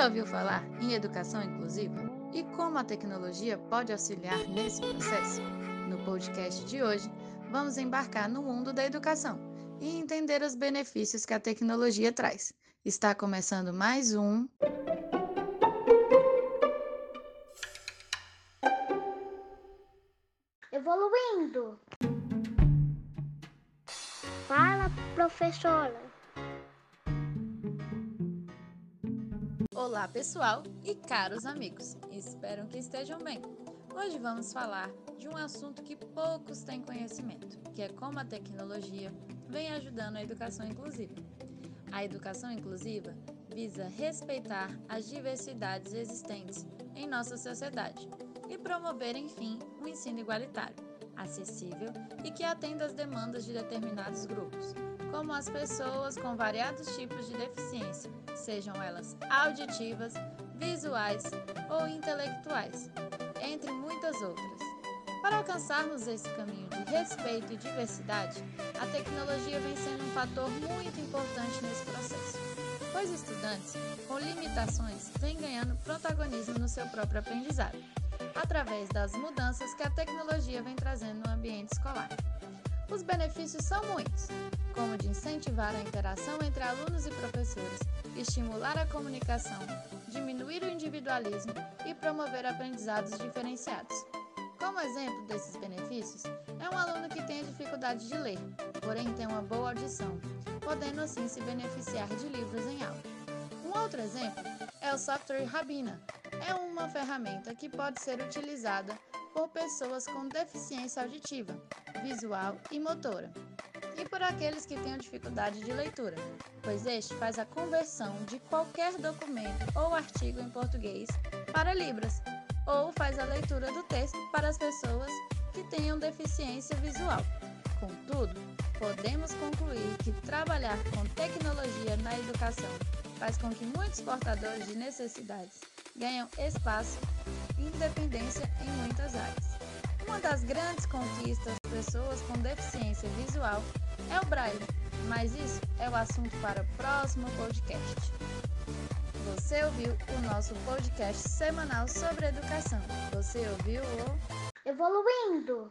já ouviu falar em educação inclusiva e como a tecnologia pode auxiliar nesse processo? No podcast de hoje, vamos embarcar no mundo da educação e entender os benefícios que a tecnologia traz. Está começando mais um. Evoluindo. Fala, professora. Olá, pessoal e caros amigos. Espero que estejam bem. Hoje vamos falar de um assunto que poucos têm conhecimento, que é como a tecnologia vem ajudando a educação inclusiva. A educação inclusiva visa respeitar as diversidades existentes em nossa sociedade e promover, enfim, um ensino igualitário, acessível e que atenda às demandas de determinados grupos, como as pessoas com variados tipos de deficiência, sejam elas auditivas, visuais ou intelectuais, entre muitas outras. Para alcançarmos esse caminho de respeito e diversidade, a tecnologia vem sendo um fator muito importante nesse processo, pois estudantes com limitações vêm ganhando protagonismo no seu próprio aprendizado, através das mudanças que a tecnologia vem trazendo no ambiente escolar. Os benefícios são muitos, como de incentivar a interação entre alunos e professores, estimular a comunicação, diminuir o individualismo e promover aprendizados diferenciados. Como exemplo desses benefícios, é um aluno que tem dificuldade de ler, porém tem uma boa audição, podendo assim se beneficiar de livros em aula. Um outro exemplo é o software Rabina. É uma ferramenta que pode ser utilizada por pessoas com deficiência auditiva, visual e motora, e por aqueles que tenham dificuldade de leitura, pois este faz a conversão de qualquer documento ou artigo em português para Libras, ou faz a leitura do texto para as pessoas que tenham deficiência visual. Contudo, podemos concluir que trabalhar com tecnologia na educação faz com que muitos portadores de necessidades ganham espaço e independência em muitas áreas. Uma das grandes conquistas das pessoas com deficiência visual é o braille, mas isso é o assunto para o próximo podcast. Você ouviu o nosso podcast semanal sobre educação. Você ouviu o Evoluindo.